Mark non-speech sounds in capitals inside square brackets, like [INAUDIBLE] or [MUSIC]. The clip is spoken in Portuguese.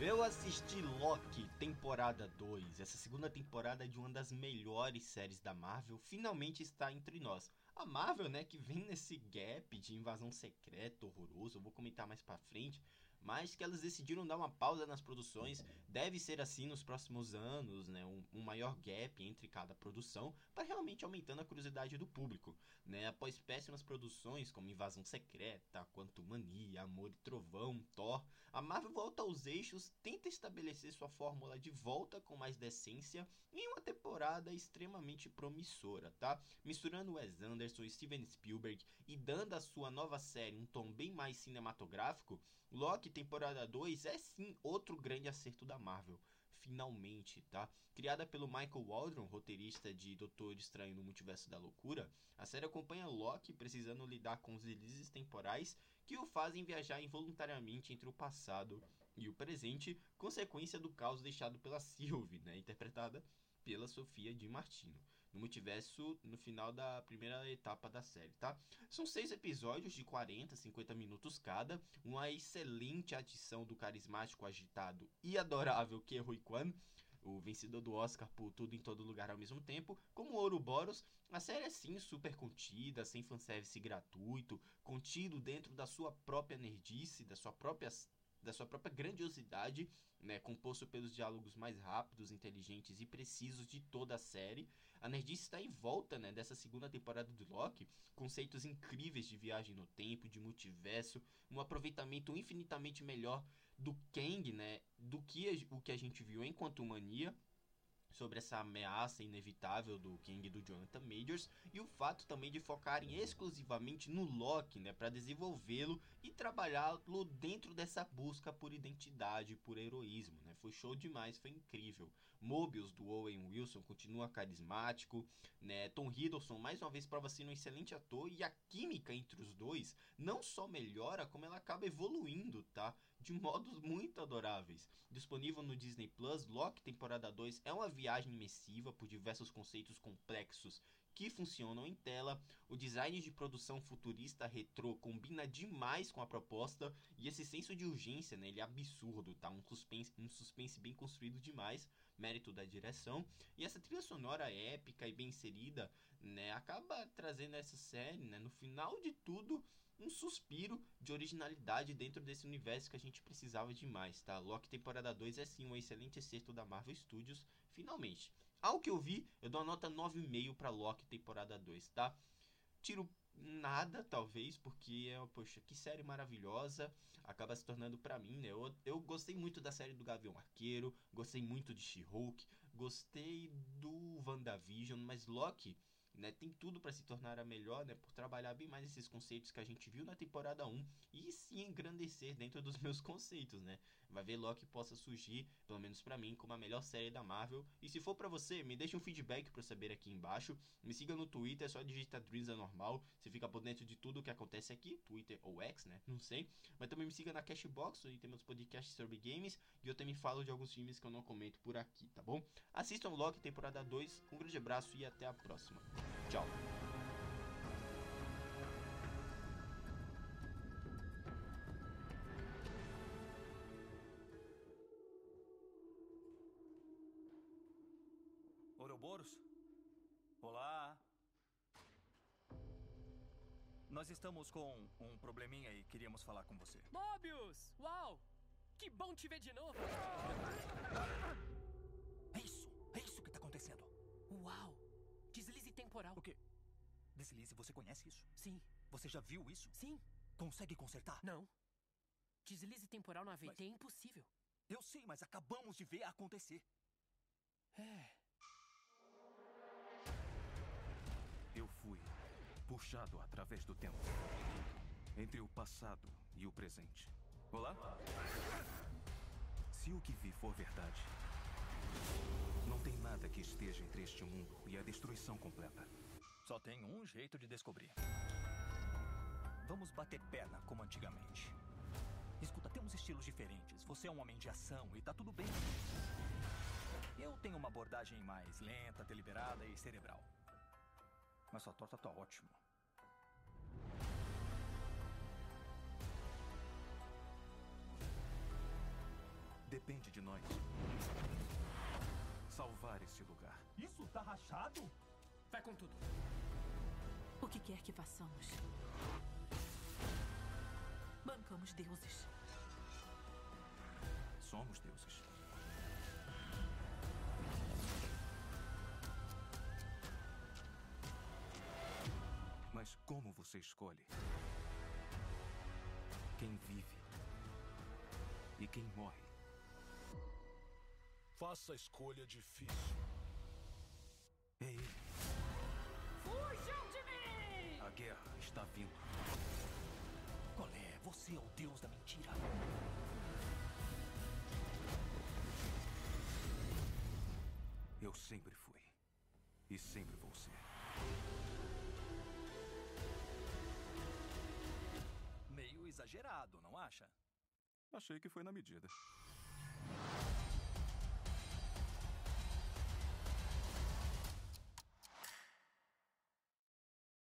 Eu assisti Loki, temporada 2. Essa segunda temporada de uma das melhores séries da Marvel finalmente está entre nós. A Marvel, né, que vem nesse gap de invasão secreta horroroso, eu vou comentar mais pra frente, mas que elas decidiram dar uma pausa nas produções. Deve ser assim nos próximos anos, né? Um, um maior gap entre cada produção, para realmente aumentando a curiosidade do público. Né? Após péssimas produções como Invasão Secreta, Quanto Mania, Amor e Trovão, Thor, a Marvel volta aos eixos, tenta estabelecer sua fórmula de volta com mais decência em uma temporada extremamente promissora, tá? Misturando Wes Anderson Steven Spielberg e dando à sua nova série um tom bem mais cinematográfico, Loki temporada 2 é sim outro grande acerto da Marvel. Finalmente, tá? Criada pelo Michael Waldron, roteirista de Doutor Estranho no Multiverso da Loucura, a série acompanha Loki precisando lidar com os deslizes temporais que o fazem viajar involuntariamente entre o passado e o presente, consequência do caos deixado pela [LAUGHS] Sylvie, né, interpretada pela Sofia de Martino no multiverso no final da primeira etapa da série, tá? São seis episódios de 40, 50 minutos cada, uma excelente adição do carismático, agitado e adorável Ke Kwan, o vencedor do Oscar por Tudo em Todo Lugar ao mesmo tempo, como Ouroboros, a série é sim super contida, sem fanservice gratuito, contido dentro da sua própria nerdice, da sua própria da sua própria grandiosidade, né, composto pelos diálogos mais rápidos, inteligentes e precisos de toda a série, a Nerdice está em volta né, dessa segunda temporada do Loki, conceitos incríveis de viagem no tempo, de multiverso, um aproveitamento infinitamente melhor do Kang, né, do que o que a gente viu enquanto Mania, sobre essa ameaça inevitável do King e do Jonathan Majors e o fato também de focarem exclusivamente no Loki, né, para desenvolvê-lo e trabalhá-lo dentro dessa busca por identidade, por heroísmo, né? Foi show demais, foi incrível. Mobius do Owen Wilson continua carismático, né? Tom Hiddleston mais uma vez prova ser um excelente ator e a química entre os dois não só melhora, como ela acaba evoluindo, tá? De modos muito adoráveis. Disponível no Disney Plus, Loki temporada 2 é uma imersiva por diversos conceitos complexos que funcionam em tela. O design de produção futurista retrô combina demais com a proposta e esse senso de urgência, né, ele é absurdo, tá? Um suspense, um suspense bem construído demais, mérito da direção. E essa trilha sonora épica e bem inserida, né, acaba trazendo essa série, né, no final de tudo, um suspiro de originalidade dentro desse universo que a gente precisava demais, tá? Loki temporada 2 é sim um excelente excerto da Marvel Studios, finalmente. Ao que eu vi, eu dou a nota 9,5 para Loki temporada 2, tá? Tiro nada, talvez, porque é, poxa, que série maravilhosa. Acaba se tornando para mim, né? Eu, eu gostei muito da série do Gavião Arqueiro, gostei muito de She-Hulk, gostei do WandaVision, mas Loki né, tem tudo para se tornar a melhor, né, por trabalhar bem mais esses conceitos que a gente viu na temporada 1 e se engrandecer dentro dos [LAUGHS] meus conceitos, né? Vai ver Loki possa surgir, pelo menos para mim, como a melhor série da Marvel. E se for para você, me deixe um feedback para saber aqui embaixo. Me siga no Twitter, é só digitar Dreams normal. Você fica por dentro de tudo que acontece aqui, Twitter ou X, né? Não sei. Mas também me siga na Cashbox, onde temos podcasts sobre games e eu também falo de alguns filmes que eu não comento por aqui, tá bom? Assistam Loki temporada 2. Um grande abraço e até a próxima. Tchau. Ouroboros? Olá. Nós estamos com um probleminha e queríamos falar com você. Mobius! Uau! Que bom te ver de novo! É isso! É isso que está acontecendo! Uau! Deslize temporal. O quê? Deslize, você conhece isso? Sim. Você já viu isso? Sim. Consegue consertar? Não. Deslize temporal na VT Mas- é impossível. Eu sei, mas acabamos de ver acontecer. É. Eu fui puxado através do tempo entre o passado e o presente. Olá? Se o que vi for verdade, não tem nada que esteja entre este mundo destruição completa. Só tem um jeito de descobrir. Vamos bater perna como antigamente. Escuta, temos estilos diferentes. Você é um homem de ação e tá tudo bem. Eu tenho uma abordagem mais lenta, deliberada e cerebral. Mas sua torta tá ótimo. Depende de nós. Salvar esse lugar. Isso tá rachado? Vai com tudo. O que quer que façamos? Bancamos deuses. Somos deuses. Mas como você escolhe? Quem vive e quem morre? Faça a escolha difícil. A guerra está vindo. Qual é? Você é o deus da mentira. Eu sempre fui. E sempre vou ser. Meio exagerado, não acha? Achei que foi na medida.